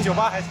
跟酒吧还是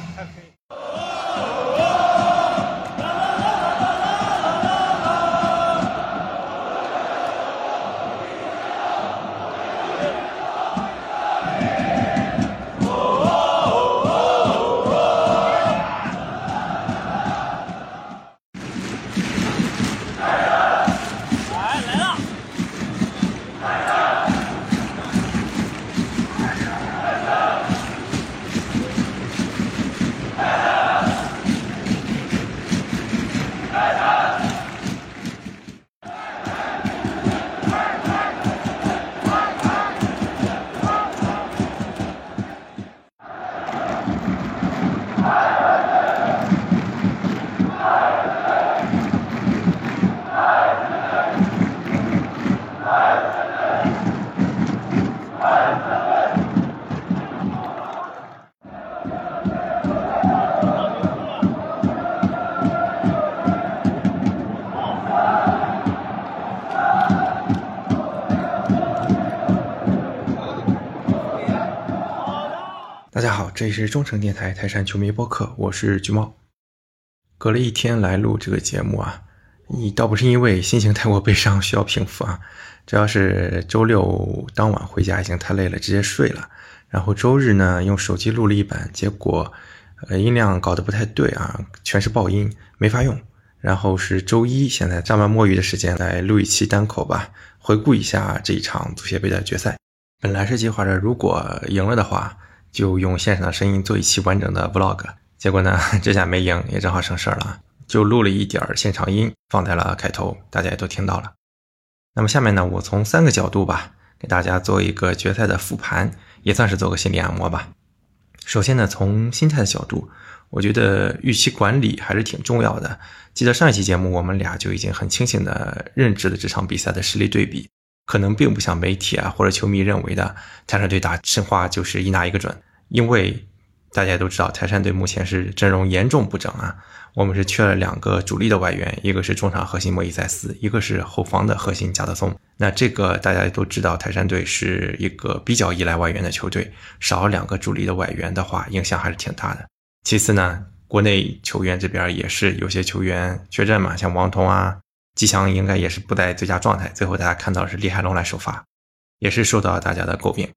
这里是中诚电台泰山球迷播客，我是橘猫。隔了一天来录这个节目啊，你倒不是因为心情太过悲伤需要平复啊，主要是周六当晚回家已经太累了，直接睡了。然后周日呢，用手机录了一版，结果呃音量搞得不太对啊，全是爆音，没法用。然后是周一，现在张完摸鱼的时间来录一期单口吧，回顾一下这一场足协杯的决赛。本来是计划着如果赢了的话。就用现场的声音做一期完整的 vlog，结果呢，这下没赢，也正好省事儿了，就录了一点儿现场音放在了开头，大家也都听到了。那么下面呢，我从三个角度吧，给大家做一个决赛的复盘，也算是做个心理按摩吧。首先呢，从心态的角度，我觉得预期管理还是挺重要的。记得上一期节目，我们俩就已经很清醒的认知了这场比赛的实力对比。可能并不像媒体啊或者球迷认为的，泰山队打申花就是一拿一个准。因为大家都知道，泰山队目前是阵容严重不整啊。我们是缺了两个主力的外援，一个是中场核心莫伊塞斯，一个是后防的核心加德松。那这个大家都知道，泰山队是一个比较依赖外援的球队，少两个主力的外援的话，影响还是挺大的。其次呢，国内球员这边也是有些球员缺阵嘛，像王彤啊。吉祥应该也是不在最佳状态，最后大家看到是李海龙来首发，也是受到大家的诟病，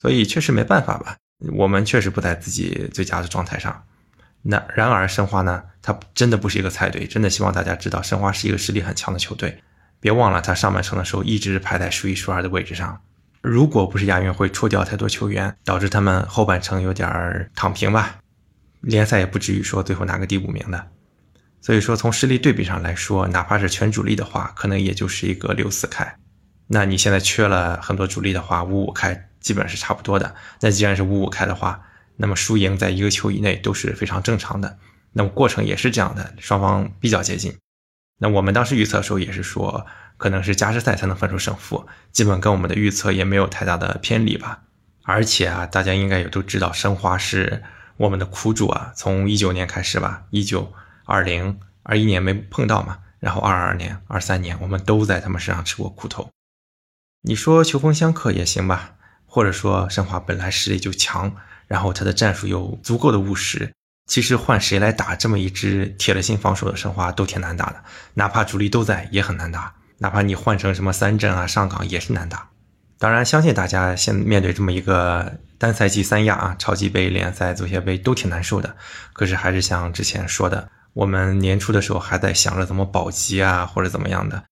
所以确实没办法吧，我们确实不在自己最佳的状态上。那然而申花呢，他真的不是一个菜队，真的希望大家知道申花是一个实力很强的球队，别忘了他上半程的时候一直排在数一数二的位置上。如果不是亚运会抽掉太多球员，导致他们后半程有点躺平吧，联赛也不至于说最后拿个第五名的。所以说，从实力对比上来说，哪怕是全主力的话，可能也就是一个六四开。那你现在缺了很多主力的话，五五开基本是差不多的。那既然是五五开的话，那么输赢在一个球以内都是非常正常的。那么过程也是这样的，双方比较接近。那我们当时预测的时候也是说，可能是加时赛才能分出胜负，基本跟我们的预测也没有太大的偏离吧。而且啊，大家应该也都知道，申花是我们的苦主啊，从一九年开始吧，一九。二零二一年没碰到嘛，然后二二年、二三年我们都在他们身上吃过苦头。你说球风相克也行吧，或者说申花本来实力就强，然后他的战术有足够的务实。其实换谁来打这么一支铁了心防守的申花都挺难打的，哪怕主力都在也很难打。哪怕你换成什么三镇啊、上港也是难打。当然，相信大家现面对这么一个单赛季三亚啊，超级杯、联赛、足协杯都挺难受的。可是还是像之前说的。我们年初的时候还在想着怎么保级啊，或者怎么样的。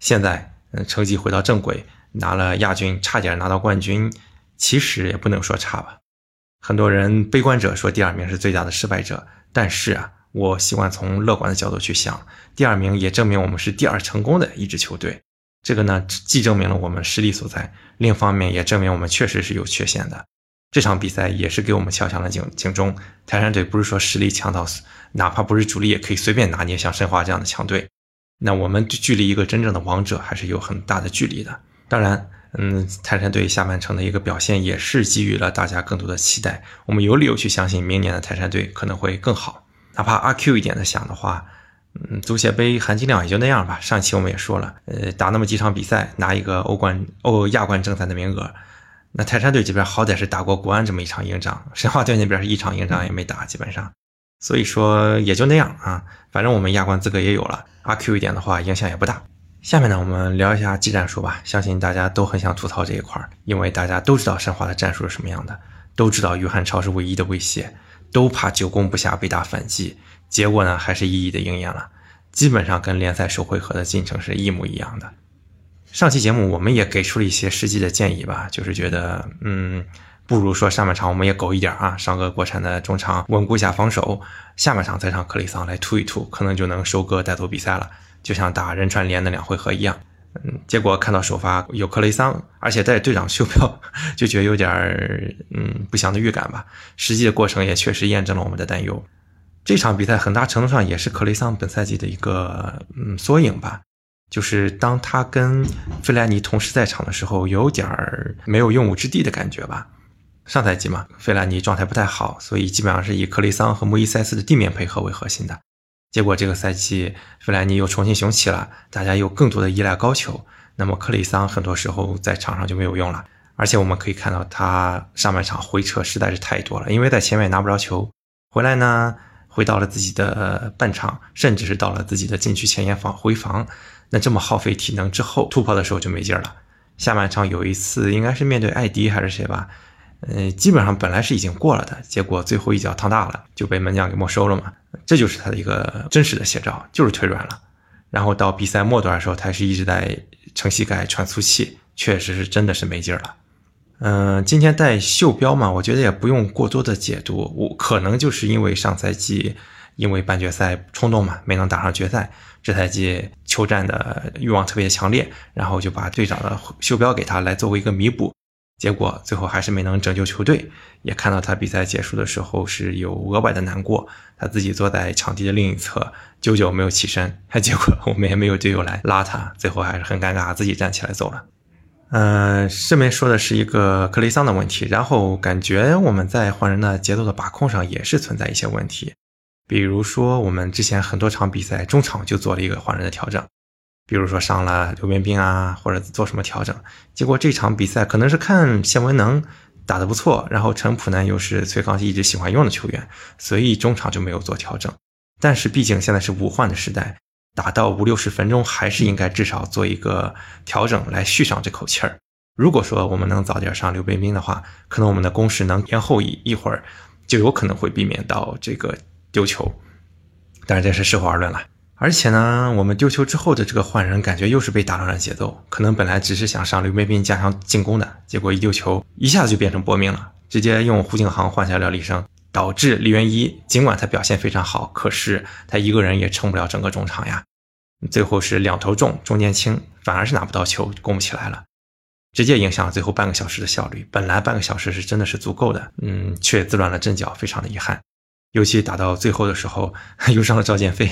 现在，嗯，成绩回到正轨，拿了亚军，差点拿到冠军，其实也不能说差吧。很多人悲观者说第二名是最大的失败者，但是啊，我习惯从乐观的角度去想，第二名也证明我们是第二成功的一支球队。这个呢，既证明了我们实力所在，另一方面也证明我们确实是有缺陷的。这场比赛也是给我们敲响了警警钟。泰山队不是说实力强到哪怕不是主力也可以随便拿捏像申花这样的强队。那我们距离一个真正的王者还是有很大的距离的。当然，嗯，泰山队下半程的一个表现也是给予了大家更多的期待。我们有理由去相信明年的泰山队可能会更好。哪怕阿 Q 一点的想的话，嗯，足协杯含金量也就那样吧。上期我们也说了，呃，打那么几场比赛，拿一个欧冠、欧亚冠正赛的名额。那泰山队这边好歹是打过国安这么一场硬仗，申花队那边是一场硬仗也没打，基本上，所以说也就那样啊。反正我们亚冠资格也有了，阿 Q 一点的话影响也不大。下面呢，我们聊一下技战术吧。相信大家都很想吐槽这一块儿，因为大家都知道申花的战术是什么样的，都知道于汉超是唯一的威胁，都怕久攻不下被打反击，结果呢还是一一的应验了，基本上跟联赛首回合的进程是一模一样的。上期节目我们也给出了一些实际的建议吧，就是觉得，嗯，不如说上半场我们也苟一点啊，上个国产的中场稳固一下防守，下半场再让克里桑来突一突，可能就能收割带走比赛了，就像打仁川联的两回合一样。嗯，结果看到首发有克雷桑，而且带队长袖标，就觉得有点嗯不祥的预感吧。实际的过程也确实验证了我们的担忧。这场比赛很大程度上也是克雷桑本赛季的一个嗯缩影吧。就是当他跟费莱尼同时在场的时候，有点儿没有用武之地的感觉吧。上赛季嘛，费莱尼状态不太好，所以基本上是以克雷桑和穆伊塞斯的地面配合为核心的。结果这个赛季费莱尼又重新雄起了，大家又更多的依赖高球，那么克雷桑很多时候在场上就没有用了。而且我们可以看到他上半场回撤实在是太多了，因为在前面拿不着球，回来呢回到了自己的半场，甚至是到了自己的禁区前沿防回防。那这么耗费体能之后，突破的时候就没劲儿了。下半场有一次应该是面对艾迪还是谁吧，嗯，基本上本来是已经过了的，结果最后一脚趟大了，就被门将给没收了嘛。这就是他的一个真实的写照，就是腿软了。然后到比赛末段的时候，他是一直在撑膝盖喘粗气，确实是真的是没劲儿了。嗯，今天带袖标嘛，我觉得也不用过多的解读，我可能就是因为上赛季因为半决赛冲动嘛，没能打上决赛。这赛季球战的欲望特别强烈，然后就把队长的袖标给他来作为一个弥补，结果最后还是没能拯救球队。也看到他比赛结束的时候是有额外的难过，他自己坐在场地的另一侧，久久没有起身，还结果我们也没有队友来拉他，最后还是很尴尬，自己站起来走了。嗯，上面说的是一个克雷桑的问题，然后感觉我们在换人的节奏的把控上也是存在一些问题。比如说，我们之前很多场比赛中场就做了一个换人的调整，比如说上了刘彬彬啊，或者做什么调整。结果这场比赛可能是看谢文能打得不错，然后陈普呢又是崔康熙一直喜欢用的球员，所以中场就没有做调整。但是毕竟现在是五换的时代，打到五六十分钟还是应该至少做一个调整来续上这口气儿。如果说我们能早点上刘彬彬的话，可能我们的攻势能延后一一会儿，就有可能会避免到这个。丢球，但是这是事后而论了。而且呢，我们丢球之后的这个换人，感觉又是被打乱了节奏。可能本来只是想上刘彬彬加强进攻的，结果一丢球，一下子就变成搏命了，直接用胡景航换下廖立生，导致李元一尽管他表现非常好，可是他一个人也撑不了整个中场呀。最后是两头重，中间轻，反而是拿不到球，攻不起来了，直接影响了最后半个小时的效率。本来半个小时是真的是足够的，嗯，却自乱了阵脚，非常的遗憾。尤其打到最后的时候，又上了赵建飞，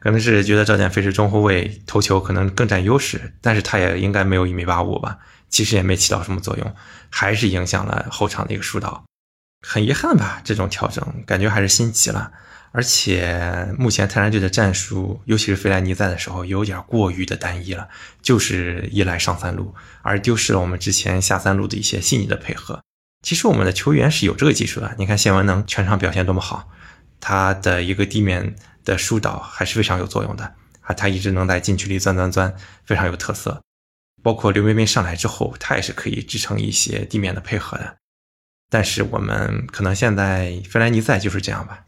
可能是觉得赵建飞是中后卫，头球可能更占优势，但是他也应该没有一米八五吧，其实也没起到什么作用，还是影响了后场的一个疏导，很遗憾吧。这种调整感觉还是心急了，而且目前泰山队的战术，尤其是费莱尼在的时候，有点过于的单一了，就是依赖上三路，而丢失了我们之前下三路的一些细腻的配合。其实我们的球员是有这个技术的，你看谢文能全场表现多么好，他的一个地面的疏导还是非常有作用的啊，他一直能在禁区里钻钻钻，非常有特色。包括刘彬彬上来之后，他也是可以支撑一些地面的配合的。但是我们可能现在费莱尼在就是这样吧，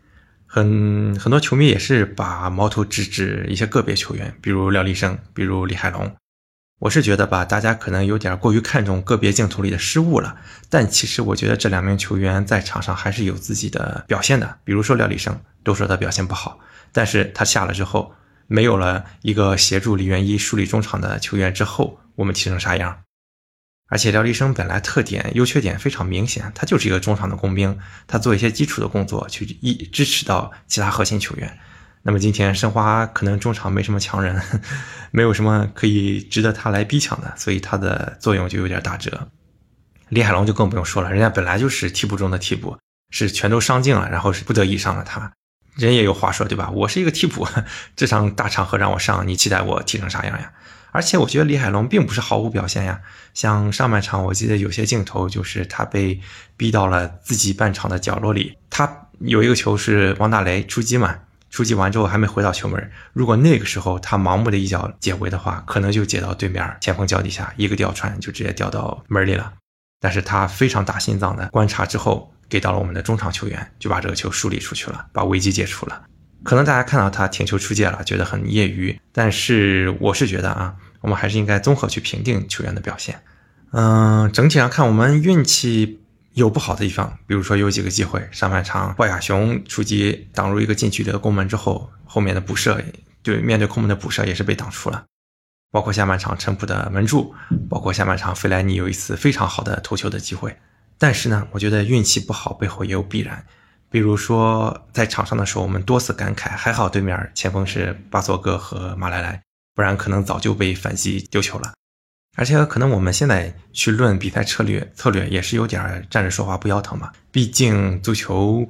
很很多球迷也是把矛头直指一些个别球员，比如廖立生，比如李海龙。我是觉得吧，大家可能有点过于看重个别镜头里的失误了，但其实我觉得这两名球员在场上还是有自己的表现的。比如说廖立生，都说他表现不好，但是他下了之后，没有了一个协助李元一梳理中场的球员之后，我们踢成啥样？而且廖立生本来特点优缺点非常明显，他就是一个中场的工兵，他做一些基础的工作去一支持到其他核心球员。那么今天申花可能中场没什么强人，没有什么可以值得他来逼抢的，所以他的作用就有点打折。李海龙就更不用说了，人家本来就是替补中的替补，是全都伤尽了，然后是不得已上了他。人也有话说，对吧？我是一个替补，这场大场合让我上，你期待我踢成啥样呀？而且我觉得李海龙并不是毫无表现呀，像上半场我记得有些镜头就是他被逼到了自己半场的角落里，他有一个球是王大雷出击嘛，出击完之后还没回到球门，如果那个时候他盲目的一脚解围的话，可能就解到对面前锋脚底下，一个吊传就直接掉到门里了。但是他非常打心脏的观察之后，给到了我们的中场球员，就把这个球梳理出去了，把危机解除了。可能大家看到他停球出界了，觉得很业余，但是我是觉得啊，我们还是应该综合去评定球员的表现。嗯，整体上看，我们运气有不好的地方，比如说有几个机会，上半场鲍亚雄出击挡入一个近距离的攻门之后，后面的补射对面对空门的补射也是被挡出了。包括下半场陈普的门柱，包括下半场费莱尼有一次非常好的头球的机会，但是呢，我觉得运气不好背后也有必然。比如说在场上的时候，我们多次感慨，还好对面前锋是巴索戈和马莱莱，不然可能早就被反击丢球了。而且可能我们现在去论比赛策略，策略也是有点站着说话不腰疼嘛。毕竟足球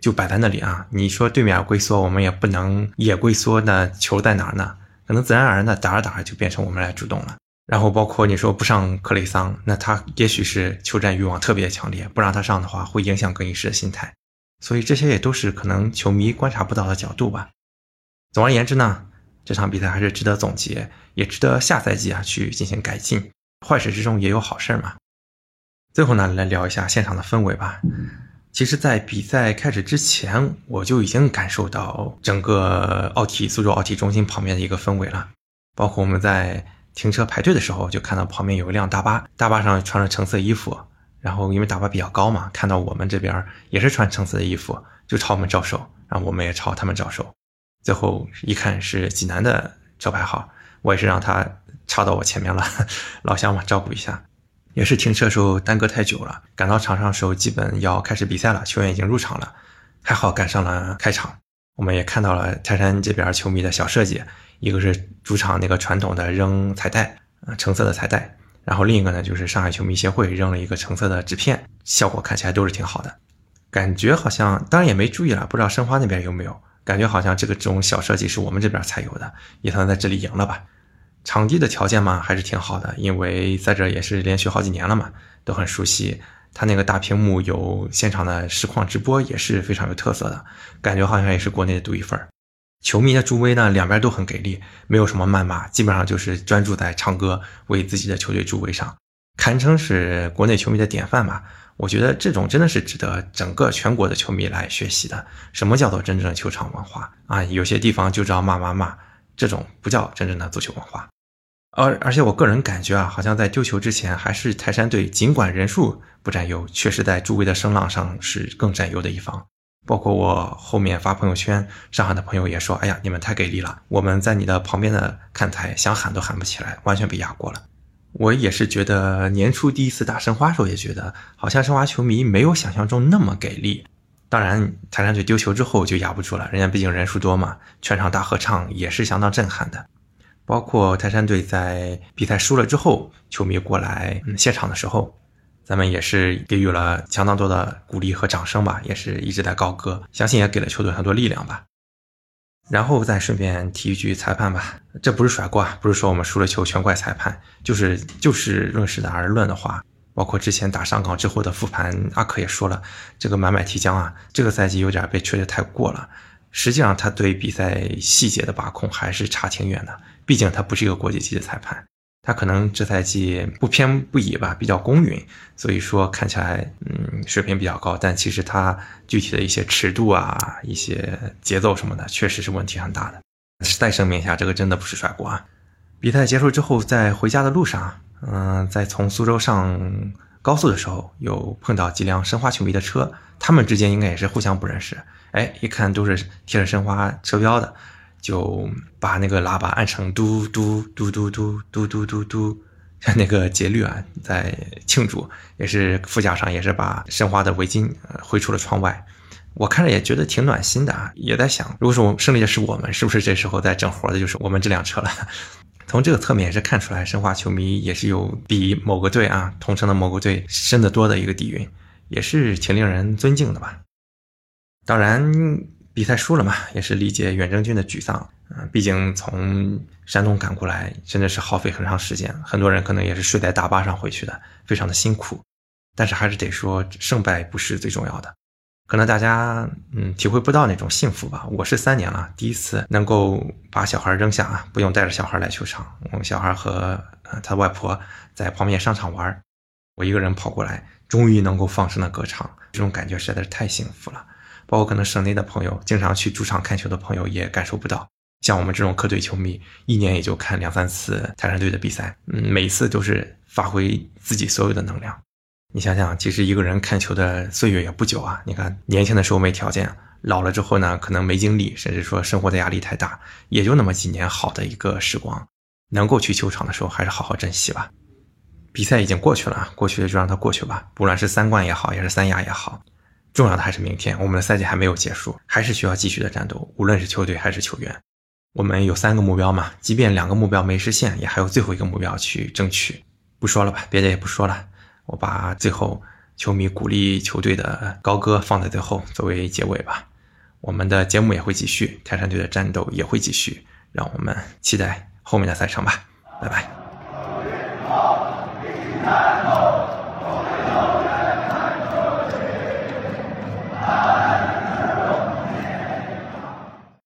就摆在那里啊，你说对面龟缩，我们也不能也龟缩，那球在哪儿呢？可能自然而然的打着打着就变成我们来主动了，然后包括你说不上克雷桑，那他也许是求战欲望特别强烈，不让他上的话会影响更衣室的心态，所以这些也都是可能球迷观察不到的角度吧。总而言之呢，这场比赛还是值得总结，也值得下赛季啊去进行改进。坏事之中也有好事嘛。最后呢，来聊一下现场的氛围吧。其实，在比赛开始之前，我就已经感受到整个奥体苏州奥体中心旁边的一个氛围了。包括我们在停车排队的时候，就看到旁边有一辆大巴，大巴上穿着橙色衣服，然后因为大巴比较高嘛，看到我们这边也是穿橙色的衣服，就朝我们招手，然后我们也朝他们招手。最后一看是济南的车牌号，我也是让他插到我前面了，老乡嘛，照顾一下。也是停车时候耽搁太久了，赶到场上的时候基本要开始比赛了，球员已经入场了，还好赶上了开场。我们也看到了泰山这边球迷的小设计，一个是主场那个传统的扔彩带，呃，橙色的彩带，然后另一个呢就是上海球迷协会扔了一个橙色的纸片，效果看起来都是挺好的。感觉好像，当然也没注意了，不知道申花那边有没有，感觉好像这个这种小设计是我们这边才有的，也算在这里赢了吧。场地的条件嘛，还是挺好的，因为在这也是连续好几年了嘛，都很熟悉。他那个大屏幕有现场的实况直播，也是非常有特色的，感觉好像也是国内的独一份儿球迷的助威呢，两边都很给力，没有什么谩骂，基本上就是专注在唱歌，为自己的球队助威上，堪称是国内球迷的典范吧。我觉得这种真的是值得整个全国的球迷来学习的。什么叫做真正的球场文化啊？有些地方就知道骂骂骂，这种不叫真正的足球文化。而而且我个人感觉啊，好像在丢球之前，还是泰山队尽管人数不占优，确实在诸位的声浪上是更占优的一方。包括我后面发朋友圈，上海的朋友也说：“哎呀，你们太给力了！我们在你的旁边的看台，想喊都喊不起来，完全被压过了。”我也是觉得年初第一次打申花时候，也觉得好像申花球迷没有想象中那么给力。当然，泰山队丢球之后就压不住了，人家毕竟人数多嘛，全场大合唱也是相当震撼的。包括泰山队在比赛输了之后，球迷过来嗯现场的时候，咱们也是给予了相当多的鼓励和掌声吧，也是一直在高歌，相信也给了球队很多力量吧。然后再顺便提一句裁判吧，这不是甩锅，不是说我们输了球全怪裁判，就是就事论事的而论的话，包括之前打上港之后的复盘，阿克也说了，这个买买提江啊，这个赛季有点被吹得太过了。实际上，他对比赛细节的把控还是差挺远的。毕竟他不是一个国际级的裁判，他可能这赛季不偏不倚吧，比较公允，所以说看起来嗯水平比较高。但其实他具体的一些尺度啊、一些节奏什么的，确实是问题很大的。再声明一下，这个真的不是甩锅啊。比赛结束之后，在回家的路上，嗯，在从苏州上高速的时候，有碰到几辆申花球迷的车，他们之间应该也是互相不认识。哎，一看都是贴着申花车标的，就把那个喇叭按成嘟嘟嘟嘟嘟嘟嘟嘟嘟，像那个节律啊，在庆祝。也是副驾上也是把申花的围巾挥出了窗外。我看着也觉得挺暖心的啊，也在想，如果说胜利的是我们，是不是这时候在整活的就是我们这辆车了？从这个侧面也是看出来，申花球迷也是有比某个队啊，同城的某个队深得多的一个底蕴，也是挺令人尊敬的吧。当然，比赛输了嘛，也是理解远征军的沮丧。嗯，毕竟从山东赶过来，真的是耗费很长时间，很多人可能也是睡在大巴上回去的，非常的辛苦。但是还是得说，胜败不是最重要的。可能大家嗯体会不到那种幸福吧。我是三年了，第一次能够把小孩扔下啊，不用带着小孩来球场。我们小孩和他外婆在旁边商场玩，我一个人跑过来，终于能够放声的歌唱，这种感觉实在是太幸福了。包括可能省内的朋友，经常去主场看球的朋友也感受不到。像我们这种客队球迷，一年也就看两三次泰山队的比赛，嗯，每次都是发挥自己所有的能量。你想想，其实一个人看球的岁月也不久啊。你看，年轻的时候没条件，老了之后呢，可能没精力，甚至说生活的压力太大，也就那么几年好的一个时光。能够去球场的时候，还是好好珍惜吧。比赛已经过去了，过去的就让它过去吧。不论是三冠也好，也是三亚也好，重要的还是明天。我们的赛季还没有结束，还是需要继续的战斗。无论是球队还是球员，我们有三个目标嘛。即便两个目标没实现，也还有最后一个目标去争取。不说了吧，别的也不说了。我把最后球迷鼓励球队的高歌放在最后作为结尾吧。我们的节目也会继续，泰山队的战斗也会继续，让我们期待后面的赛程吧。拜拜。